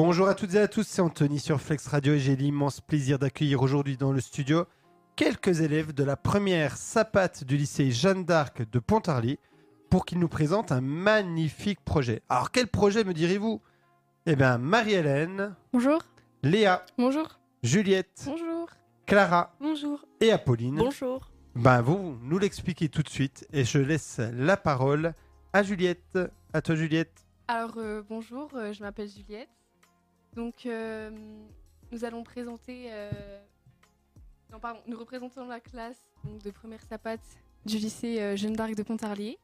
Bonjour à toutes et à tous, c'est Anthony sur Flex Radio et j'ai l'immense plaisir d'accueillir aujourd'hui dans le studio quelques élèves de la première sapate du lycée Jeanne d'Arc de Pontarly pour qu'ils nous présentent un magnifique projet. Alors quel projet me direz-vous? Eh bien Marie-Hélène, Bonjour. Léa, Bonjour. Juliette, Bonjour. Clara Bonjour. et Apolline. Bonjour. Ben vous nous l'expliquez tout de suite et je laisse la parole à Juliette. À toi Juliette. Alors euh, bonjour, euh, je m'appelle Juliette. Donc euh, nous allons présenter, euh, non pardon, nous représentons la classe donc, de première sapate du lycée euh, Jeanne d'Arc de Pontarlier.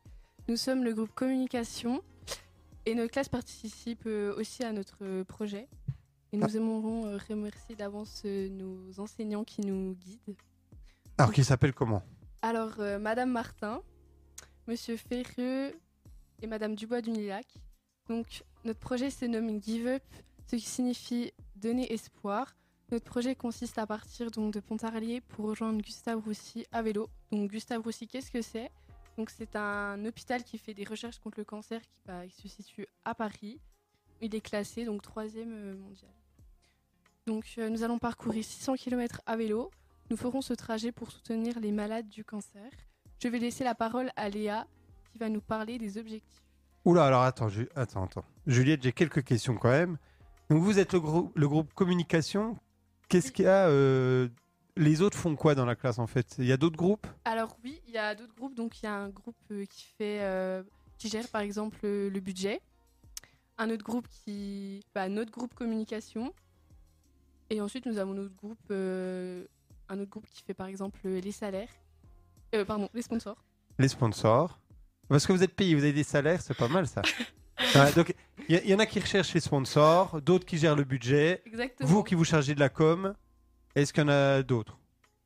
Nous sommes le groupe communication et notre classe participe aussi à notre projet. Et nous aimerons remercier d'avance nos enseignants qui nous guident. Alors qui s'appelle comment? Alors, Madame Martin, Monsieur Ferreux et Madame Dubois du Nilac. Donc, notre projet se nomme Give Up, ce qui signifie donner espoir. Notre projet consiste à partir donc de Pontarlier pour rejoindre Gustave Roussy à vélo. Donc, Gustave Roussy, qu'est-ce que c'est? Donc, c'est un hôpital qui fait des recherches contre le cancer qui, bah, se situe à Paris. Il est classé donc troisième euh, mondial. Donc, euh, nous allons parcourir 600 km à vélo. Nous ferons ce trajet pour soutenir les malades du cancer. Je vais laisser la parole à Léa qui va nous parler des objectifs. Oula, alors attends, attends, attends. Juliette, j'ai quelques questions quand même. Donc vous êtes le, grou- le groupe communication. Qu'est-ce qu'il y a euh, Les autres font quoi dans la classe en fait? Il y a d'autres groupes? Alors oui, il y a d'autres groupes. Donc il y a un groupe euh, qui fait, euh, qui gère par exemple le, budget, un autre groupe qui, bah, notre groupe communication, et ensuite nous avons notre groupe, un autre groupe qui fait par exemple les salaires, pardon, les sponsors. Les sponsors Parce que vous êtes payé, vous avez des salaires, c'est pas mal ça. Ouais, donc il y, en a qui recherchent les sponsors, d'autres qui gèrent le budget, Exactement. vous qui vous chargez de la com. Est-ce qu'il y en a d'autres?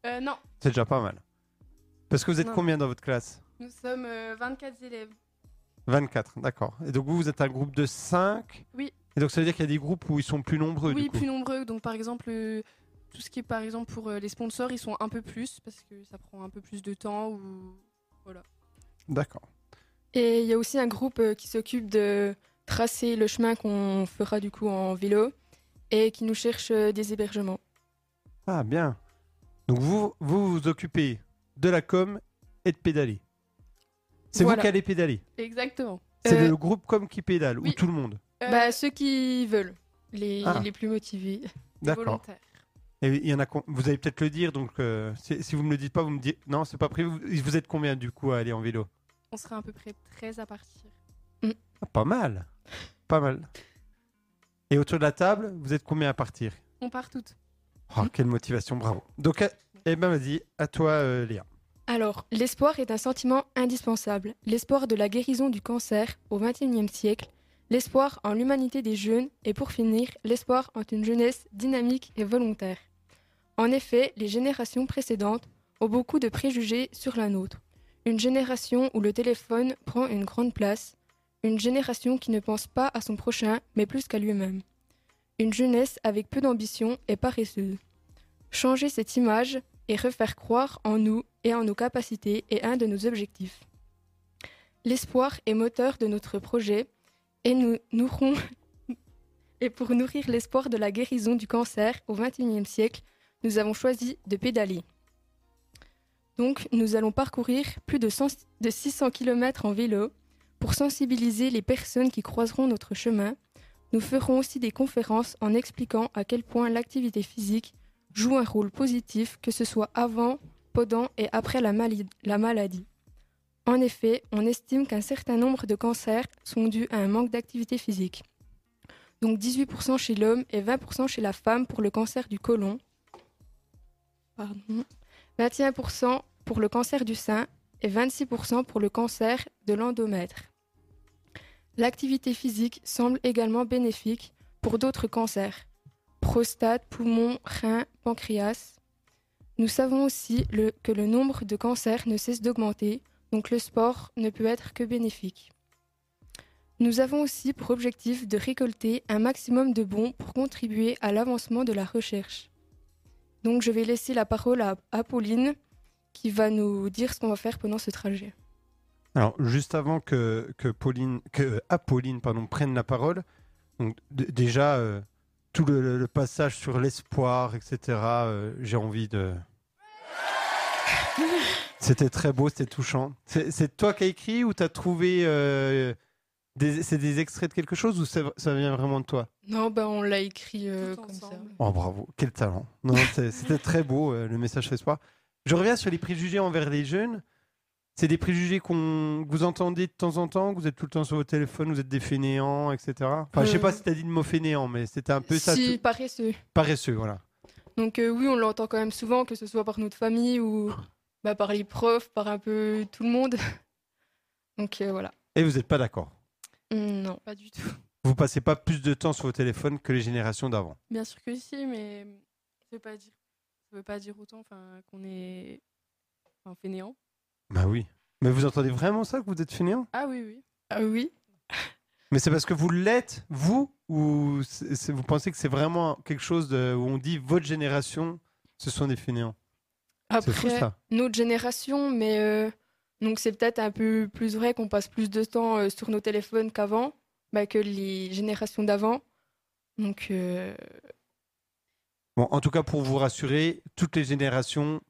Euh, non, C'est déjà pas mal. Parce que vous êtes Non. combien dans votre classe? Nous sommes euh, 24 élèves. 24, d'accord. Et donc vous, vous êtes un groupe de 5 Oui. Et donc ça veut dire qu'il y a des groupes où ils sont plus nombreux Oui, du coup. plus nombreux. Donc, par exemple, euh, tout ce qui est, par exemple, pour euh, les sponsors, ils sont un peu plus parce que ça prend un peu plus de temps. Ou... D'accord. Et il y a aussi un groupe euh, qui s'occupe de tracer le chemin qu'on fera du coup en vélo et qui nous cherche euh, des hébergements. Ah, bien. Donc vous, vous vous occupez de la com et de pédaler. C'est Voilà. vous qui allez pédaler. Exactement. C'est Euh, le groupe com qui pédale, oui. ou tout le monde? Euh, Bah, ceux qui veulent, les, Ah. les plus motivés. les D'accord. volontaires. Et il y en a. Vous allez peut-être le dire, donc euh, si, si vous me le dites pas, vous me dites. Non, c'est pas prévu. Vous êtes combien du coup à aller en vélo? On sera à peu près 13 à partir. Ah, Pas mal. Pas mal. Et autour de la table, vous êtes combien à partir? On part toutes. Oh, quelle motivation, bravo. Donc, euh, eh ben vas-y, à toi, euh, Léa. Alors, l'espoir est un sentiment indispensable. L'espoir de la guérison du cancer au XXIe siècle, l'espoir en l'humanité des jeunes et pour finir, l'espoir en une jeunesse dynamique et volontaire. En effet, les générations précédentes ont beaucoup de préjugés sur la nôtre. Une génération où le téléphone prend une grande place, une génération qui ne pense pas à son prochain mais plus qu'à lui-même. Une jeunesse avec peu d'ambition et paresseuse. Changer cette image et refaire croire en nous et en nos capacités est un de nos objectifs. L'espoir est moteur de notre projet et nous nourrons et pour nourrir l'espoir de la guérison du cancer au XXIe siècle, nous avons choisi de pédaler. Donc, nous allons parcourir plus de, 100 de 600 km en vélo pour sensibiliser les personnes qui croiseront notre chemin. Nous ferons aussi des conférences en expliquant à quel point l'activité physique joue un rôle positif, que ce soit avant, pendant et après la, la maladie. En effet, on estime qu'un certain nombre de cancers sont dus à un manque d'activité physique. Donc 18% chez l'homme et 20% chez la femme pour le cancer du côlon. Pardon. 21% pour le cancer du sein et 26% pour le cancer de l'endomètre. L'activité physique semble également bénéfique pour d'autres cancers prostate, poumon, rein, pancréas. Nous savons aussi que le nombre de cancers ne cesse d'augmenter, donc le sport ne peut être que bénéfique. Nous avons aussi pour objectif de récolter un maximum de bons pour contribuer à l'avancement de la recherche. Donc je vais laisser la parole à Apolline qui va nous dire ce qu'on va faire pendant ce trajet. Alors, juste avant que, que, Pauline, que Apolline pardon, prenne la parole, donc, déjà, euh, tout le, passage sur l'espoir, etc. euh, J'ai envie de. C'était très beau, c'était touchant. C'est toi qui as écrit ou t'as trouvé euh, des, c'est des extraits de quelque chose ou ça vient vraiment de toi? Non, bah on l'a écrit euh, comme ça. ensemble. Oh bravo, quel talent. Non, c'est- c'était très beau euh, le message espoir. Je reviens sur les préjugés envers les jeunes. C'est des préjugés qu'on que vous entendez de temps en temps, que vous êtes tout le temps sur vos téléphones, vous êtes des fainéants, etc. Enfin, je sais Euh. pas si t'as dit le mot fainéant, mais c'était un peu ça. Si, paresseux. Paresseux, voilà. Donc euh, oui, on l'entend quand même souvent, que ce soit par notre famille ou bah, par les profs, par un peu tout le monde. Donc euh, voilà. Et vous n'êtes pas d'accord? Mm, Non. Pas du tout. Vous passez pas plus de temps sur vos téléphones que les générations d'avant? Bien sûr que si, mais ça veut pas dire, ça veut pas dire autant enfin, qu'on est enfin, fainéant? Bah oui. Mais vous entendez vraiment ça que vous êtes fainéant? Ah oui, oui. Ah oui. Mais c'est parce que vous l'êtes, vous, ou c'est- c'est- vous pensez que c'est vraiment quelque chose de, où on dit votre génération, ce sont des fainéants? C'est fou Après, ça. notre génération, mais euh, donc c'est peut-être un peu plus vrai qu'on passe plus de temps euh, sur nos téléphones qu'avant, bah, que les générations d'avant. Donc euh, Bon, en tout cas, pour vous rassurer, toutes les générations,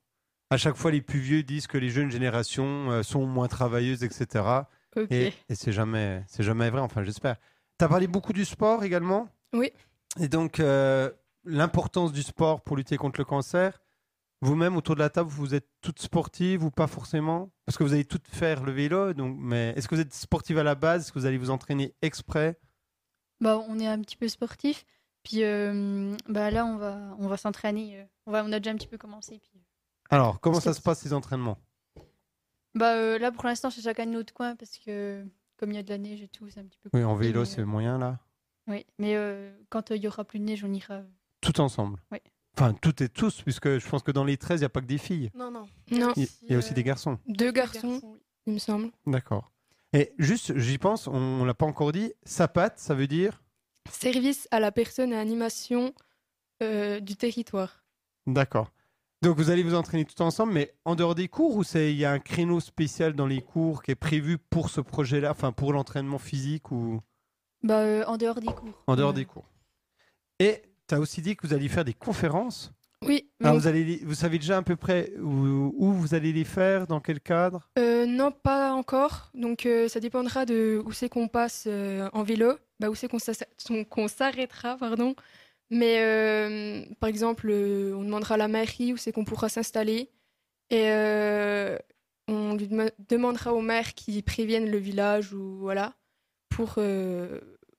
à chaque fois, les plus vieux disent que les jeunes générations euh, sont moins travailleuses, etc. Et, et c'est jamais, c'est jamais vrai. Enfin, j'espère. Tu as parlé beaucoup du sport également? Oui. Et donc, euh, l'importance du sport pour lutter contre le cancer? Vous-même, autour de la table, vous êtes toutes sportives ou pas forcément? Parce que vous allez toutes faire le vélo. Donc, mais est-ce que vous êtes sportive à la base? Est-ce que vous allez vous entraîner exprès? Bah, on est un petit peu sportif. Puis euh, bah, là, on va, on va s'entraîner. euh, On, va, on a déjà un petit peu commencé. Puis... Alors, comment ça se passe ces entraînements? Bah, euh, là, pour l'instant, c'est chacun de notre coin parce que comme il y a de la neige et tout, c'est un petit peu Oui, en vélo, c'est euh, moyen là? Oui, mais euh, quand euh, il y aura plus de neige, on ira. Tout ensemble? Oui. Enfin, toutes et tous, puisque je pense que dans les 13, il n'y a pas que des filles. Non, non. Non. Il y a aussi euh, des garçons. deux garçons, oui. il me semble. D'accord. Et juste, j'y pense, on ne l'a pas encore dit, SAPAT, ça veut dire Service à la personne et animation euh, du territoire. D'accord. Donc vous allez vous entraîner tout ensemble, mais en dehors des cours ou c'est il y a un créneau spécial dans les cours qui est prévu pour ce projet-là, enfin pour l'entraînement physique ou? Bah, euh, en dehors des cours. en dehors des cours. Et tu as aussi dit que vous alliez faire des conférences. Oui. Alors donc, vous allez, les- vous savez déjà à peu près où, où vous allez les faire, dans quel cadre? Euh, non, pas encore. Donc euh, ça dépendra de où c'est qu'on passe euh, en vélo, bah, où c'est qu'on s'arrêtera, pardon. Mais par exemple, on demandera à la mairie où c'est qu'on pourra s'installer. Et on lui dem- demandera au maire qui prévienne le village ou voilà pour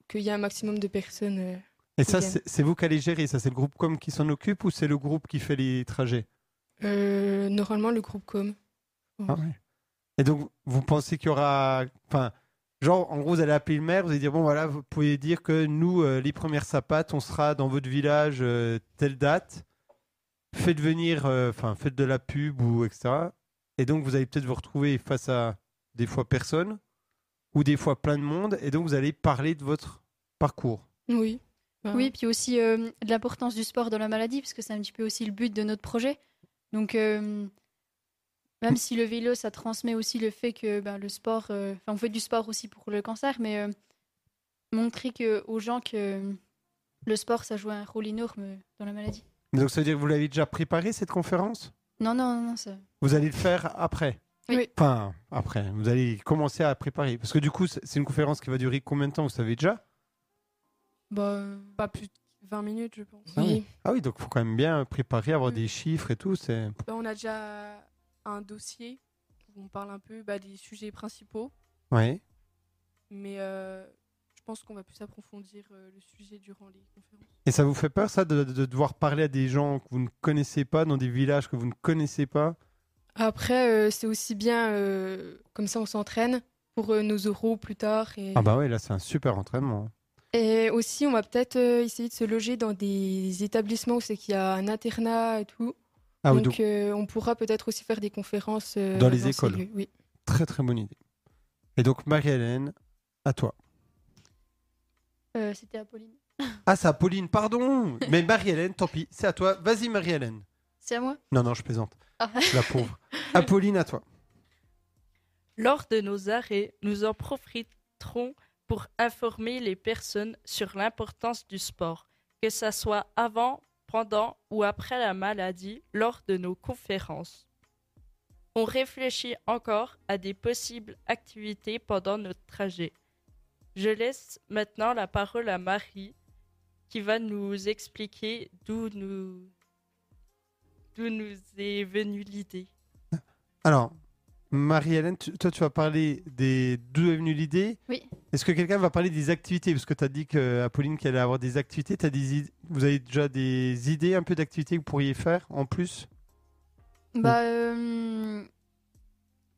qu'il y ait un maximum de personnes. Et ça, c'est vous qui allez gérer Ça, c'est le groupe com qui s'en occupe ou c'est le groupe qui fait les trajets Euh, normalement, le groupe com. Ah ouais. Et donc, vous pensez qu'il y aura. Enfin, genre, en gros, vous allez appeler le maire, vous allez dire bon, voilà, vous pouvez dire que nous, euh, les premières sapates, on sera dans votre village euh, telle date. Faites venir, enfin, faites de la pub ou etc. Et donc, vous allez peut-être vous retrouver face à des fois personne ou des fois plein de monde. Et donc, vous allez parler de votre parcours. Oui. Bah, Oui, puis aussi euh, de l'importance du sport dans la maladie, parce que c'est un petit peu aussi le but de notre projet. Donc, euh, même si le vélo, ça transmet aussi le fait que ben, le sport, euh, enfin, on fait du sport aussi pour le cancer, mais euh, montrer que, aux gens que le sport, ça joue un rôle énorme dans la maladie. Donc, ça veut dire que vous l'avez déjà préparé cette conférence? Non, non, non, non, ça. Vous allez le faire après? Oui. Enfin, après, vous allez commencer à préparer. Parce que du coup, c'est c'est une conférence qui va durer combien de temps, vous savez déjà? Bah, Pas plus de 20 minutes, je pense. Ah oui. Ah oui, donc il faut quand même bien préparer, avoir Mm. des chiffres et tout. C'est Bah, on a déjà un dossier où on parle un peu bah, des sujets principaux, ouais. mais euh, je pense qu'on va plus approfondir euh, le sujet durant les conférences. Et ça vous fait peur ça de, de devoir parler à des gens que vous ne connaissez pas dans des villages que vous ne connaissez pas? Après, euh, c'est aussi bien, euh, comme ça on s'entraîne pour euh, nos euros plus tard. Et, Ah bah ouais, là c'est un super entraînement. Et aussi, on va peut-être euh, essayer de se loger dans des établissements où c'est qu'il y a un internat et tout. Ah oui, donc, donc euh, on pourra peut-être aussi faire des conférences euh, Dans les écoles. lieux, Oui. très très bonne idée. Et donc Marie-Hélène, à toi. Euh, C'était Apolline. Ah c'est à Pauline, pardon Mais Marie-Hélène, tant pis, c'est à toi. Vas-y Marie-Hélène. C'est à moi? Non, non, je plaisante. Ah. La pauvre. Apolline, à toi. Lors de nos arrêts, nous en profiterons pour informer les personnes sur l'importance du sport, que ça soit avant, pendant ou après la maladie lors de nos conférences. On réfléchit encore à des possibles activités pendant notre trajet. Je laisse maintenant la parole à Marie qui va nous expliquer d'où nous, nous est venue l'idée. Alors, Marie-Hélène, toi, tu vas parler des d'où est venue l'idée. Oui. Est-ce que quelqu'un va parler des activités? Parce que tu as dit que Apolline qu'elle allait avoir des activités. T'as des Vous avez déjà des idées un peu d'activités que vous pourriez faire en plus? Bah, euh,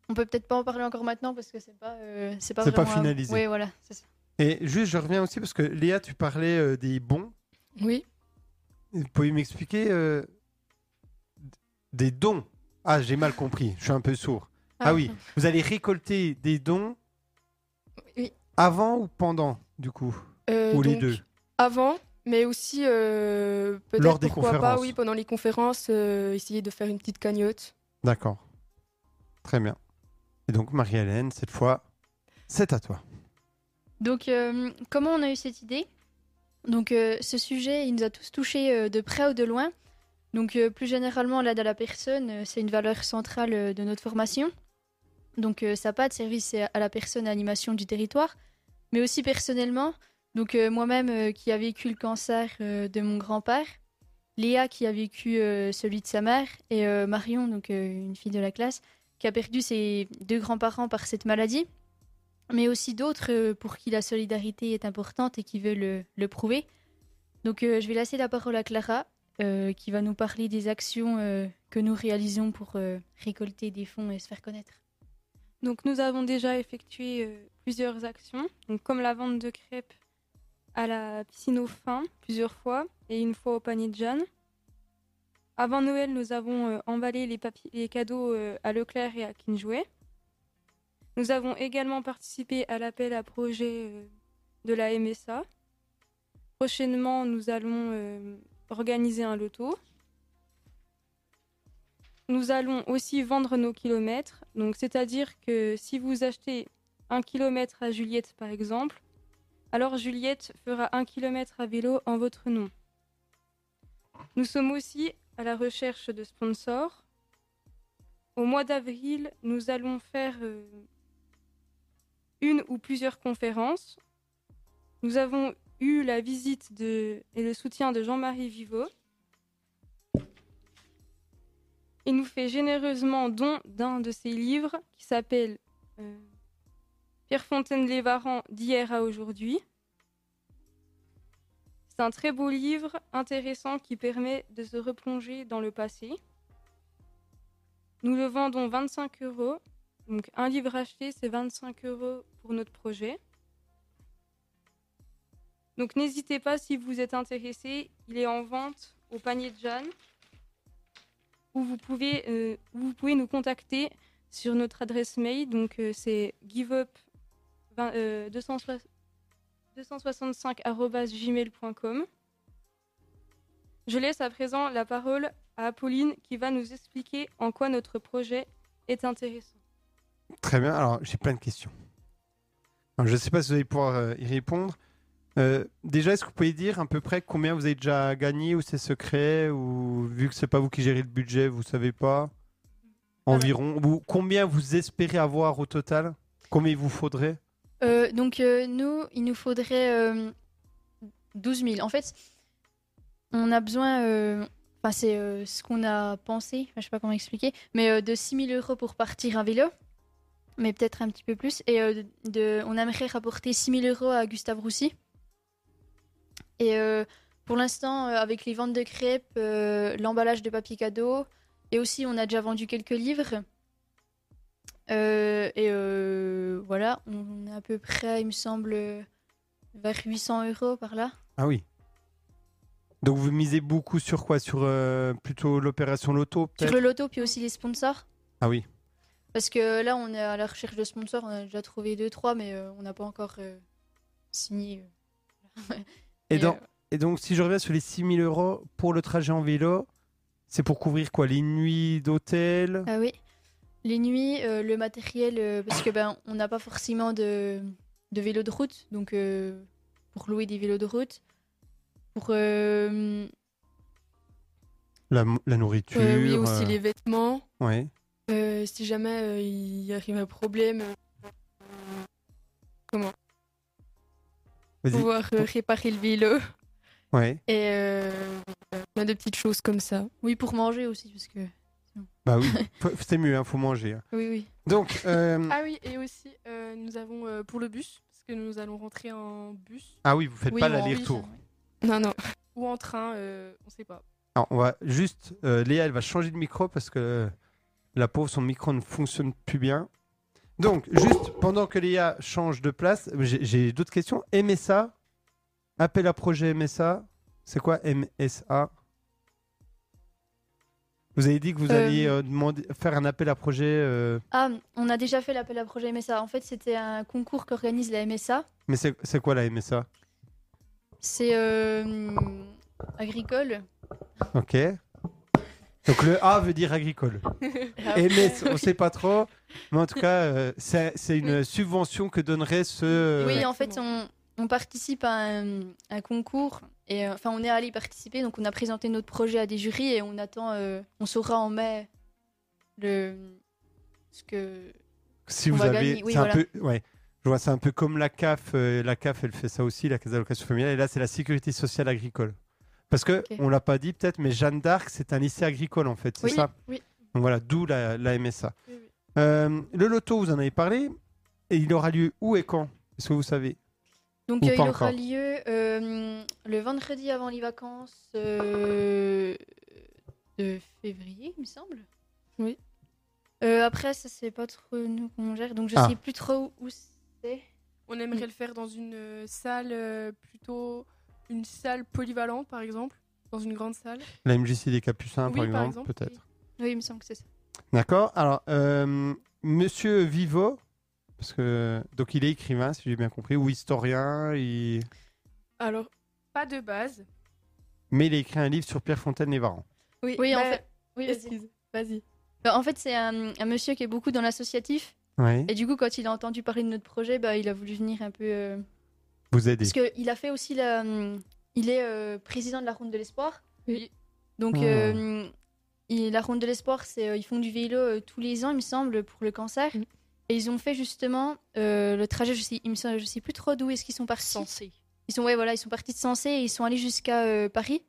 on peut peut-être pas en parler encore maintenant parce que c'est pas, euh, c'est pas C'est pas à- finalisé. Oui, voilà, ça. Et juste, je reviens aussi parce que Léa, tu parlais euh, des bons. Oui. Vous pouvez m'expliquer euh, des dons? Ah, j'ai mal compris. Je suis un peu sourd. Ah, oui, vous allez récolter des dons Oui. avant ou pendant, du coup Euh, Ou les donc, deux Avant, mais aussi euh, peut-être Lors des pourquoi pas, conférences. oui, pendant les conférences, euh, essayer de faire une petite cagnotte. D'accord. Très bien. Et donc, Marie-Hélène, cette fois, c'est à toi. Donc, euh, comment on a eu cette idée? Donc, euh, ce sujet, il nous a tous touchés euh, de près ou de loin. Donc, euh, plus généralement, l'aide à la personne, euh, c'est une valeur centrale euh, de notre formation. Donc, ça n'a de service à la personne à animation du territoire, mais aussi personnellement. Donc, euh, moi-même euh, qui a vécu le cancer euh, de mon grand-père, Léa qui a vécu celui de sa mère, et Marion, donc une fille de la classe, qui a perdu ses deux grands-parents par cette maladie mais aussi d'autres pour qui la solidarité est importante et qui veulent le, prouver. Donc je vais laisser la parole à Clara, qui va nous parler des actions que nous réalisons pour récolter des fonds et se faire connaître. Donc nous avons déjà effectué euh, plusieurs actions, comme la vente de crêpes à la piscine aux fins plusieurs fois et une fois au panier de Jeanne. Avant Noël, nous avons euh, emballé les, cadeaux euh, à Leclerc et à Kinjouet. Nous avons également participé à l'appel à projet de la MSA. Prochainement, nous allons organiser un loto. Nous allons aussi vendre nos kilomètres. Donc, c'est-à-dire que si vous achetez un kilomètre à Juliette, par exemple, alors Juliette fera un kilomètre à vélo en votre nom. Nous sommes aussi à la recherche de sponsors. Au mois d'avril, nous allons faire euh, une ou plusieurs conférences. Nous avons eu la visite et le soutien de Jean-Marie Viveau. Il nous fait généreusement don d'un de ses livres qui s'appelle euh, Pierre Fontaine-Lévaran d'hier à aujourd'hui. C'est un très beau livre, intéressant, qui permet de se replonger dans le passé. Nous le vendons 25 euros. Donc un livre acheté, c'est 25 euros pour notre projet. Donc n'hésitez pas si vous êtes intéressé, il est en vente au panier de Jeanne. Où vous pouvez, euh, où vous pouvez nous contacter sur notre adresse mail. Donc euh, c'est giveup euh, 265.gmail.com. Je laisse à présent la parole à Apolline qui va nous expliquer en quoi notre projet est intéressant. Très bien. Alors, j'ai plein de questions. Je ne sais pas si vous allez pouvoir euh, y répondre. Euh, déjà, est-ce que vous pouvez dire à peu près combien vous avez déjà gagné ou c'est secret ou vu que c'est pas vous qui gérez le budget, vous savez pas environ ou combien vous espérez avoir au total? Combien il vous faudrait? Euh, donc euh, nous, il nous faudrait euh, 12 000. En fait, on a besoin, enfin c'est ce qu'on a pensé, je sais pas comment expliquer, mais de 6 000 euros pour partir à vélo, mais peut-être un petit peu plus. Et euh, de, on aimerait rapporter 6 000 euros à Gustave Roussy. Et euh, pour l'instant, euh, avec les ventes de crêpes, euh, l'emballage de papier cadeau, et aussi on a déjà vendu quelques livres. Et voilà, on est à peu près, il me semble, vers 800 euros par là. Ah oui. Donc vous misez beaucoup sur quoi? Sur euh, plutôt l'opération loto Sur le loto, puis aussi les sponsors. Ah oui. Parce que là, on est à la recherche de sponsors, on a déjà trouvé deux, trois, mais euh, on n'a pas encore euh, signé. euh. Et, Et, dans- euh, et donc, si je reviens sur les 6000 euros pour le trajet en vélo, c'est pour couvrir quoi Les nuits d'hôtel? Ah oui. Les nuits, euh, le matériel, euh, parce que ben on n'a pas forcément de, de vélo de route, donc euh, pour louer des vélos de route. pour euh, La, nourriture. Euh, oui, aussi euh, les vêtements. ouais. Euh, si jamais euh, il arrive un problème, euh, Vas-y. Pouvoir euh, réparer le vélo. Ouais. Et euh, plein de petites choses comme ça. oui pour manger aussi parce que Bah oui. C'est mieux, hein, faut manger. hein. oui oui. Donc, euh, Ah oui, et aussi, euh, nous avons euh, pour le bus, parce que nous allons rentrer en bus ah oui, vous faites Oui, pas bon, l'aller-retour. Non, non. ou en train, euh, on sait pas. Alors, on va juste. euh, Léa, elle va changer de micro parce que euh, la pauvre, son micro ne fonctionne plus bien. Donc, juste pendant que Léa change de place, j'ai d'autres questions. MSA, appel à projet MSA, c'est quoi MSA Vous avez dit que vous Euh, alliez euh, demander, faire un appel à projet. euh, Ah, on a déjà fait l'appel à projet MSA. En fait, c'était un concours qu'organise la MSA. mais c'est quoi la MSA C'est agricole. Ok. Donc le A veut dire agricole. Et MS, on sait pas trop. Mais en tout cas, euh, c'est c'est une subvention que donnerait ce. euh, Oui, en fait, on, on participe à un, un concours. Et euh, enfin, on est allé y participer. Donc, on a présenté notre projet à des jurys et on attend. euh, on saura en mai le ce que. si on vous va avez, gagner, oui, c'est un voilà. peu, ouais. Je vois, c'est un peu comme la CAF. euh, la CAF, elle fait ça aussi, la caisse d'allocation familiale. Et là, c'est la sécurité sociale agricole. Parce que Ok. on l'a pas dit peut-être, mais Jeanne d'Arc, c'est un lycée agricole en fait, c'est Oui, ça. oui. Donc voilà, d'où la, la MSA. Oui, oui. Euh, le loto, vous en avez parlé. Et il aura lieu où et quand Est-ce que vous savez? Donc, euh, il aura lieu euh, le vendredi avant les vacances euh, de février, il me semble. Oui. Euh, après, ça, c'est pas trop nous qu'on gère. Donc, je Ah. sais plus trop où c'est. On aimerait le faire dans une euh, salle, euh, plutôt une salle polyvalente, par exemple, dans une grande salle. La MJC des Capucins, Oui, par par exemple, exemple, peut-être. Oui, il me semble que c'est ça. D'accord. Alors, euh, Monsieur Vivo, parce que donc il est écrivain, si j'ai bien compris, ou historien, il- Alors, pas de base. mais il a écrit un livre sur Pierre Fontaine-Lévaran. Oui, Oui, en fait. Oui, vas-y. Excuse, vas-y. Bah, en fait, c'est un, un monsieur qui est beaucoup dans l'associatif. Oui. Et du coup, quand il a entendu parler de notre projet, bah, il a voulu venir un peu. euh, Vous aidez. Parce qu'il a fait aussi la. hum, Il est euh, président de la Ronde de l'Espoir. Oui. Donc, Ah. euh, il- la Ronde de l'Espoir, c'est euh, ils font du vélo euh, tous les ans, il me semble, pour le cancer. Mm. Et ils ont fait justement euh, le trajet, je sais, il me semble, je sais plus trop d'où est-ce qu'ils sont partis. Censé. Ils sont, ouais, voilà, ils sont partis de Sensé et ils sont allés jusqu'à euh, Paris.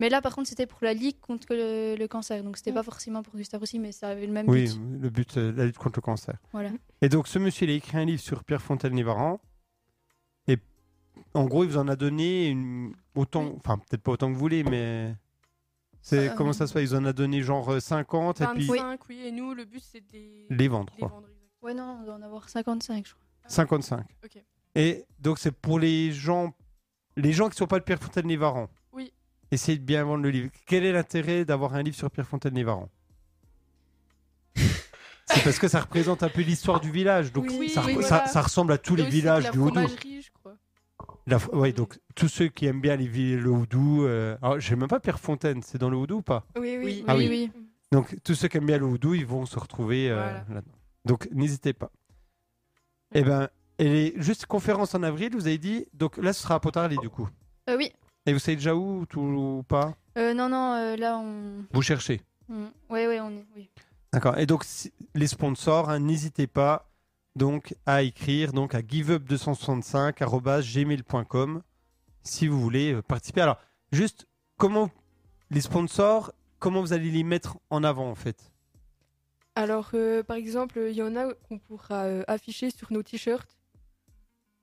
Mais là, par contre, c'était pour la Ligue contre le, le cancer. Donc, c'était Mm. pas forcément pour Gustave aussi, mais ça avait le même Oui, but. le but, la lutte contre le cancer. Voilà. Et donc, ce monsieur, il a écrit un livre sur Pierre Fontaine-Lévaran. En gros, il vous en a donné une... autant, Oui. enfin, peut-être pas autant que vous voulez, mais. C'est Euh, comment ça se fait? Ils en a donné genre euh, 50 et puis 25, oui. Et nous, le but, c'est de les, les vendre, les quoi. vendre. Ouais, non, on doit en avoir 55, je crois. 55. Ok. Et donc, c'est pour les gens, les gens qui ne sont pas de Pierre Fontaine-Lévaran. Oui. Essayez de bien vendre le livre. Quel est l'intérêt d'avoir un livre sur Pierre Fontaine-Lévaran C'est parce que ça représente un peu l'histoire du village. Donc, Oui, ça, oui, ça- voilà. ça ressemble à tous Et les villages la du Haut-Doubs. La ouais, donc tous ceux qui aiment bien les villes, le Houdou. Euh... Alors, je sais même pas Pierre Fontaine, c'est dans le Houdou ou pas? Oui, oui. Oui. Ah oui. oui. Donc tous ceux qui aiment bien le Houdou, ils vont se retrouver euh, Voilà. là-dedans. Donc n'hésitez pas. Eh ben, et les... juste conférence en avril, vous avez dit. Donc là, ce sera à Pontarlier du coup. Euh, oui. Et vous savez déjà où tout ou pas? Euh, non, non, euh, là, on. Vous cherchez. on- Ouais, ouais, on est. Oui. D'accord. Et donc si- les sponsors, hein, n'hésitez pas donc à écrire donc à giveup265@gmail.com si vous voulez euh, participer. Alors juste comment les sponsors, comment vous allez les mettre en avant en fait? Alors, euh, par exemple, il y en a qu'on pourra euh, afficher sur nos t-shirts.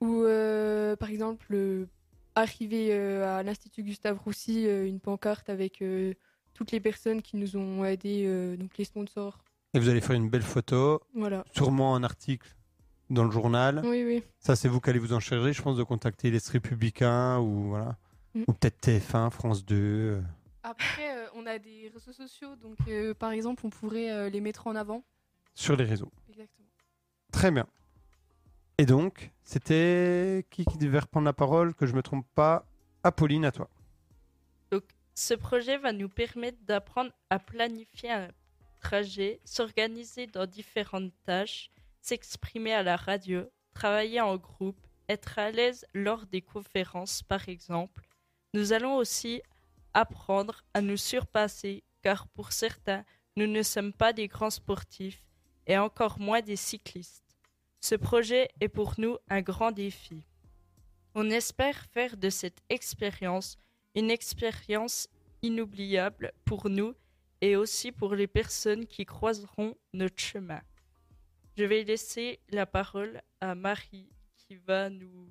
Ou, euh, par exemple, arriver à l'Institut Gustave Roussy, une pancarte avec toutes les personnes qui nous ont aidés, donc les sponsors. Et vous allez faire une belle photo, Voilà. sûrement un article dans le journal. Oui, oui. Ça c'est vous qui allez vous en charger, je pense de contacter les Républicains ou voilà. Mm. Ou peut-être TF1, France 2. euh. Après, euh, on a des réseaux sociaux, donc euh, par exemple, on pourrait euh, les mettre en avant. sur les réseaux. Exactement. Très bien. Et donc, c'était qui qui devait reprendre la parole Que je me trompe pas? Apolline, à toi. Ce projet va nous permettre d'apprendre à planifier un trajet, s'organiser dans différentes tâches, s'exprimer à la radio, travailler en groupe, être à l'aise lors des conférences par exemple, Nous allons aussi apprendre à nous surpasser, car pour certains, nous ne sommes pas des grands sportifs et encore moins des cyclistes. Ce projet est pour nous un grand défi. On espère faire de cette expérience une expérience inoubliable pour nous et aussi pour les personnes qui croiseront notre chemin. Je vais laisser la parole à Marie qui va nous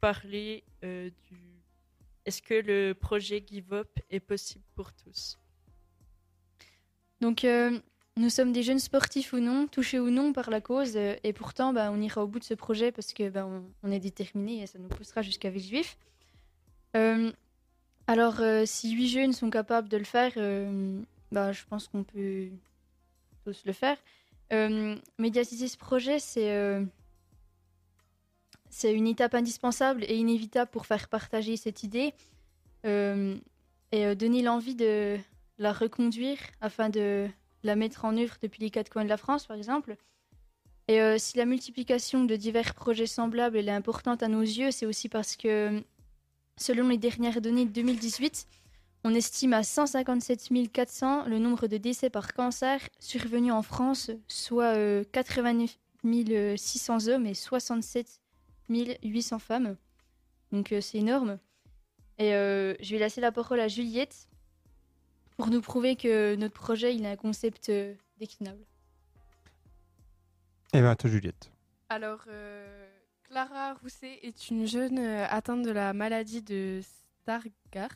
parler euh, du... Est-ce que le projet Give Up est possible pour tous? Donc, euh, nous sommes des jeunes sportifs ou non, touchés ou non par la cause, euh, et pourtant, bah, on ira au bout de ce projet parce que bah, est déterminés et ça nous poussera jusqu'à Villejuif. Euh, alors, si huit jeunes sont capables de le faire, bah, je pense qu'on peut tous le faire. Euh, médiatiser ce projet, c'est euh, une étape indispensable et inévitable pour faire partager cette idée euh, et euh, donner l'envie de la reconduire afin de la mettre en œuvre depuis les quatre coins de la France, par exemple. Et euh, si la multiplication de divers projets semblables est importante à nos yeux, c'est aussi parce que, selon les dernières données de 2018, on estime à 157 400 le nombre de décès par cancer survenus en France, soit euh, 89 600 hommes et 67 800 femmes. Donc euh, c'est énorme. Et euh, je vais laisser la parole à Juliette pour nous prouver que notre projet il a un concept euh, déclinable. Eh bien, à toi, Juliette. Alors, euh, Clara Rousset est une jeune euh, atteinte de la maladie de Stargardt,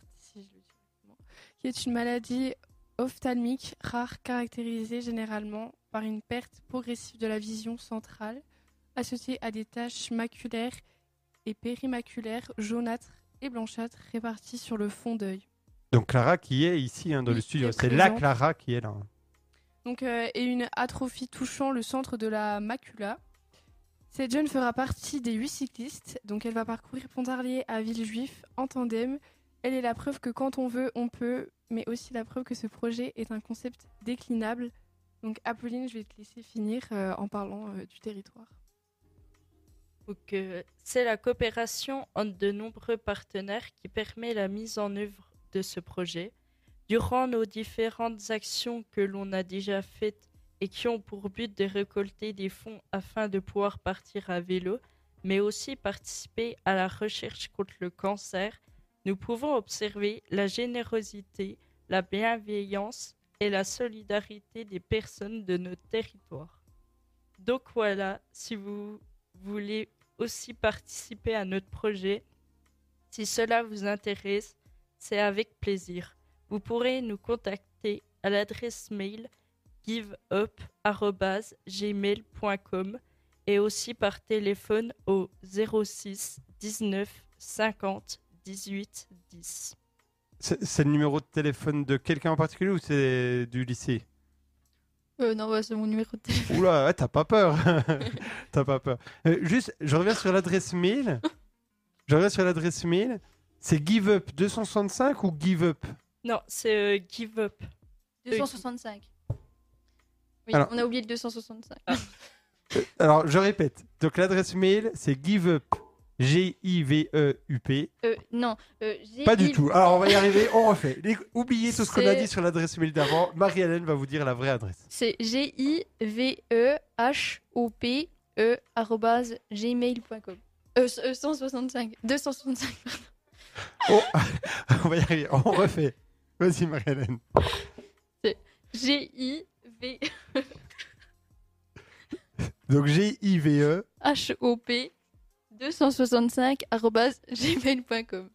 qui est une maladie ophtalmique rare caractérisée généralement par une perte progressive de la vision centrale associée à des taches maculaires et périmaculaires jaunâtres et blanchâtres réparties sur le fond d'œil. Donc, Clara qui est ici hein, dans Oui, le studio. est C'est la. Clara qui est là. Donc, euh, et une atrophie touchant le centre de la macula. Cette jeune fera partie des huit cyclistes, donc elle va parcourir Pontarlier à Villejuif en tandem. Elle est la preuve que quand on veut, on peut, mais aussi la preuve que ce projet est un concept déclinable. Donc Apolline, je vais te laisser finir euh, en parlant euh, du territoire. C'est la coopération entre de nombreux partenaires qui permet la mise en œuvre de ce projet. Durant nos différentes actions que l'on a déjà faites et qui ont pour but de récolter des fonds afin de pouvoir partir à vélo, mais aussi participer à la recherche contre le cancer, nous pouvons observer la générosité, la bienveillance et la solidarité des personnes de notre territoire. Donc voilà, si vous voulez aussi participer à notre projet, si cela vous intéresse, c'est avec plaisir. Vous pourrez nous contacter à l'adresse mail giveup@gmail.com et aussi par téléphone au 06 19 50 18 10. C'est le numéro de téléphone de quelqu'un en particulier ou c'est du lycée? Euh, non, c'est mon numéro de téléphone. Oula, ouais, t'as pas peur. t'as pas peur. Euh, juste, je reviens sur l'adresse mail. Je reviens sur l'adresse mail. C'est giveup 265 ou give up? Non, c'est euh, give up. 265. Oui, Alors- on a oublié le 265. Alors, je répète. Donc, l'adresse mail, c'est giveup. G-I-V-E-U-P. Euh, non, euh, Pas du tout. Alors, on va y arriver. On refait. Les- Oubliez tout ce qu'on a C'est- dit sur l'adresse mail d'avant. Marie-Hélène va vous dire la vraie adresse. C'est G-I-V-E-H-O-P-E E gmail.com. Euh, euh, 165. 265. Oh, on va y arriver. On refait. Vas-y, Marie-Hélène. G-I-V Donc, G-I-V-E. H-O-P 265 arrobase gmail.com.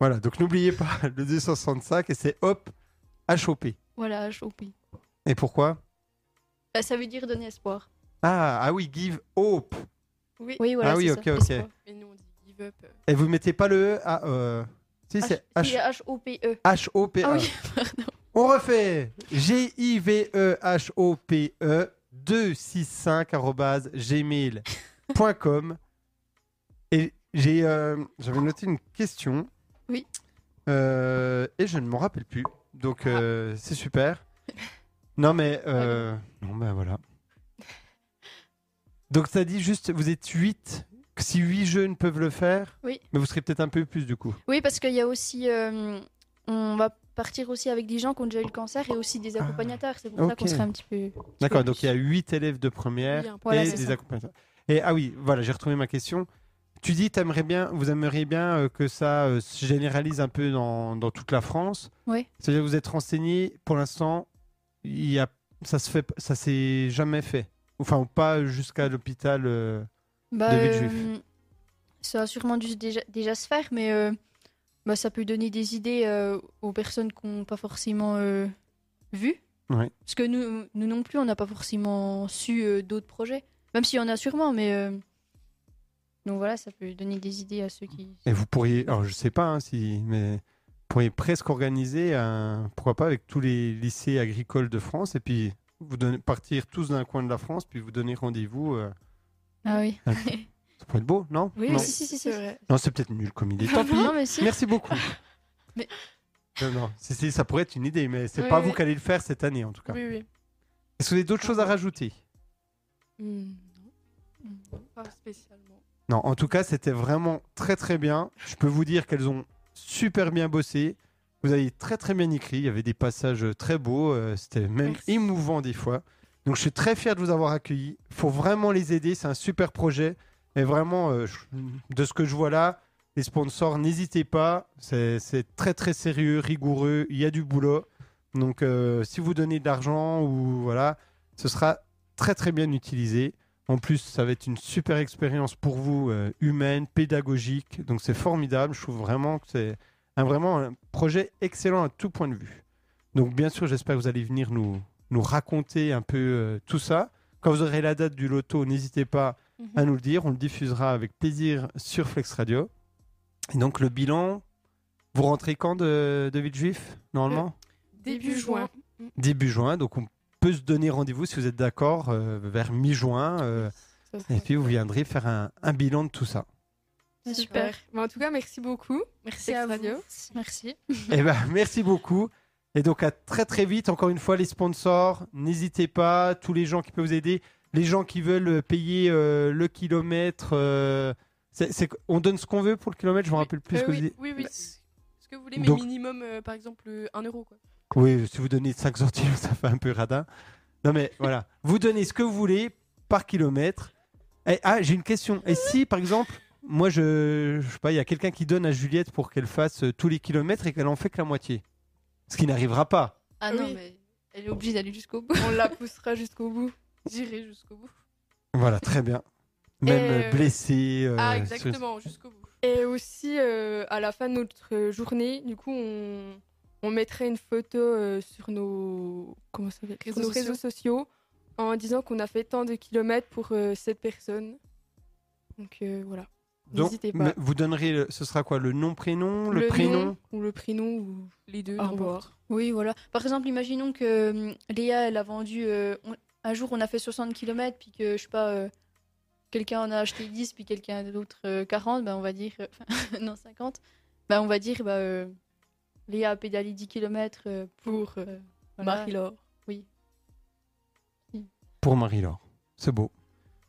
Voilà. Donc, n'oubliez pas le 265 et c'est hop, H-O-P. Voilà, H-O-P. Et pourquoi? Bah, ça veut dire donner espoir. ah, ah oui, give hope. Oui, Oui, voilà. Ah oui, c'est ok, ça, ok. espoir. mais nous on dit give up. euh. Et vous mettez pas le E à. Euh... Si, c'est H-O-P-E. H-O-P-E. Ah oui, pardon. On refait. G-I-V-E-H-O-P-E 265 arobase gmail.com. J'ai, euh, j'avais noté une question. Oui. Euh, et je ne m'en rappelle plus. Donc, euh, c'est super. Non, mais. Euh... Non, ben voilà. Donc, ça dit juste, vous êtes 8. si huit jeunes peuvent le faire, Oui. mais vous serez peut-être un peu plus du coup. Oui, parce qu'il y a aussi. euh, on va partir aussi avec des gens qui ont déjà eu le cancer et aussi des accompagnateurs. C'est pour ça Ah. ok. qu'on serait un petit peu. D'accord, donc il y a huit élèves de première Oui, un peu. Voilà, et c'est des ça. accompagnateurs. Et ah oui, voilà, j'ai retrouvé ma question. Tu dis, aimerais bien, vous aimeriez bien euh, que ça euh, se généralise un peu dans, dans toute la France. Oui. C'est-à-dire que vous êtes renseigné, pour l'instant, il y a, ça se fait, ça s'est jamais fait. Enfin, pas jusqu'à l'hôpital. euh, Bah, De Villejuif. euh, ça a sûrement dû déjà, déjà se faire, mais bah, ça peut donner des idées aux personnes qui n'ont pas forcément vu. Ouais. Parce que nous, nous non plus, on n'a pas forcément su d'autres projets. Même s'il y en a sûrement, mais. Donc voilà, ça peut donner des idées à ceux qui. Et vous pourriez, alors je sais pas hein, si, mais vous pourriez presque organiser un, pourquoi pas avec tous les lycées agricoles de France et puis vous donner, partir tous d'un coin de la France puis vous donner rendez-vous. euh, Ah oui. ça pourrait être beau, non? Oui, non. mais si, si, si. si. C'est vrai. Non, c'est peut-être nul comme idée. Tant pis. Non, mais si. Merci beaucoup. Mais- Non, non, si, si, ça pourrait être une idée, mais c'est Oui, pas oui. vous qui allez le faire cette année en tout cas. Oui, oui. Est-ce que vous avez d'autres choses à rajouter? Non. Pas spécialement. Non, en tout cas, c'était vraiment très très bien. Je peux vous dire qu'elles ont super bien bossé. Vous avez très très bien écrit. Il y avait des passages très beaux. euh, C'était même Merci. émouvant des fois. Donc je suis très fier de vous avoir accueillis. Il faut vraiment les aider. C'est un super projet. Et vraiment, euh, de ce que je vois là, les sponsors, n'hésitez pas. C'est c'est très très sérieux, rigoureux. Il y a du boulot. Donc euh, si vous donnez de l'argent ou voilà, ce sera très très bien utilisé. En plus, ça va être une super expérience pour vous, euh, humaine, pédagogique. Donc c'est formidable. Je trouve vraiment que c'est un, vraiment un projet excellent à tout point de vue. Donc bien sûr, j'espère que vous allez venir nous, nous raconter un peu euh, tout ça. Quand vous aurez la date du loto, n'hésitez pas Mhm. à nous le dire. On le diffusera avec plaisir sur Flex Radio. Et donc le bilan, vous rentrez quand de, de Villejuif, normalement? Début juin. Début juin. Donc on peut se donner rendez-vous, si vous êtes d'accord, euh, vers mi-juin. euh, et puis vous viendrez faire un, un bilan de tout ça. Super. Super. Mais en tout cas, merci beaucoup. Merci à vous. Radio. Merci. Eh ben, merci beaucoup. Et donc, à très très vite. Encore une fois, les sponsors, n'hésitez pas. Tous les gens qui peuvent vous aider. Les gens qui veulent payer euh, le kilomètre. euh, c'est- c'est- on donne ce qu'on veut pour le kilomètre. Je me rappelle plus Euh, ce que oui, vous dites. oui, oui. Ce que vous voulez, mais Donc- minimum, euh, par exemple, 1 euro. Quoi. Oui, si vous donnez 5 centimes, ça fait un peu radin. Non, mais voilà. Vous donnez ce que vous voulez par kilomètre. Et, ah, j'ai une question. Et si, par exemple, moi, je, je sais pas, il y a quelqu'un qui donne à Juliette pour qu'elle fasse euh, tous les kilomètres et qu'elle en fait que la moitié Ce qui n'arrivera pas. Ah Oui. non, mais elle est obligée d'aller jusqu'au bout. On la poussera jusqu'au bout. J'irai jusqu'au bout. Voilà, très bien. Même euh, euh, blessé. euh, ah, sur- exactement, jusqu'au bout. Et aussi, euh, à la fin de notre journée, du coup, on, on mettrait une photo euh, sur nos, comment ça Réseaux nos réseaux sociaux en disant qu'on a fait tant de kilomètres pour euh, cette personne. Donc euh, voilà. Donc, N'hésitez pas. mais vous donnerez, le- ce sera quoi Le nom, prénom Le, Le prénom nom ou le prénom ou Les deux. revoir. Oui, voilà. Par exemple, imaginons que Léa, elle a vendu. euh, on- un jour, on a fait 60 km, puis que, je sais pas, euh, quelqu'un en a acheté 10, puis quelqu'un d'autre euh, 40, bah, on va dire. euh, enfin, non, 50. Bah, on va dire, bah, euh, Léa a pédalé 10 km pour. euh, voilà. Marie-Laure. Oui. Pour Marie-Laure. C'est beau.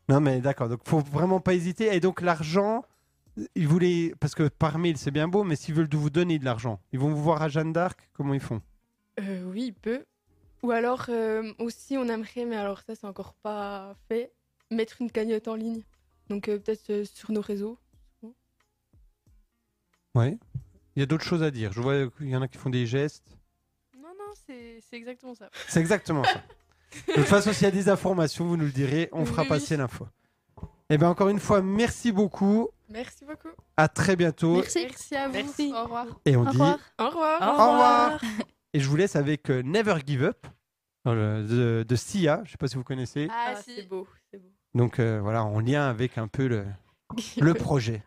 Non, mais d'accord. Donc, faut vraiment pas hésiter. Et donc, l'argent, ils voulaient. Parce que par mail, c'est bien beau, mais s'ils veulent vous donner de l'argent, ils vont vous voir à Jeanne d'Arc? Comment ils font? Euh, oui, il peut. Ou alors euh, aussi, on aimerait, mais alors ça, c'est encore pas fait, mettre une cagnotte en ligne. Donc euh, peut-être euh, sur nos réseaux. Ouais. Il y a d'autres choses à dire. Je vois qu'il y en a qui font des gestes. Non, non, c'est c'est exactement ça. C'est exactement ça. De toute façon, s'il y a des informations, vous nous le direz. On fera oui. passer l'info. Et bien, encore une fois, merci beaucoup. Merci beaucoup. À très bientôt. Merci. Merci à vous. Merci. Au revoir. Et on Au dit. revoir. Au revoir. Au revoir. Et je vous laisse avec euh, Never Give Up de, de Sia. Je sais pas si vous connaissez. Ah, Ah, si. c'est beau, c'est beau. Donc euh, voilà, en lien avec un peu le, le projet.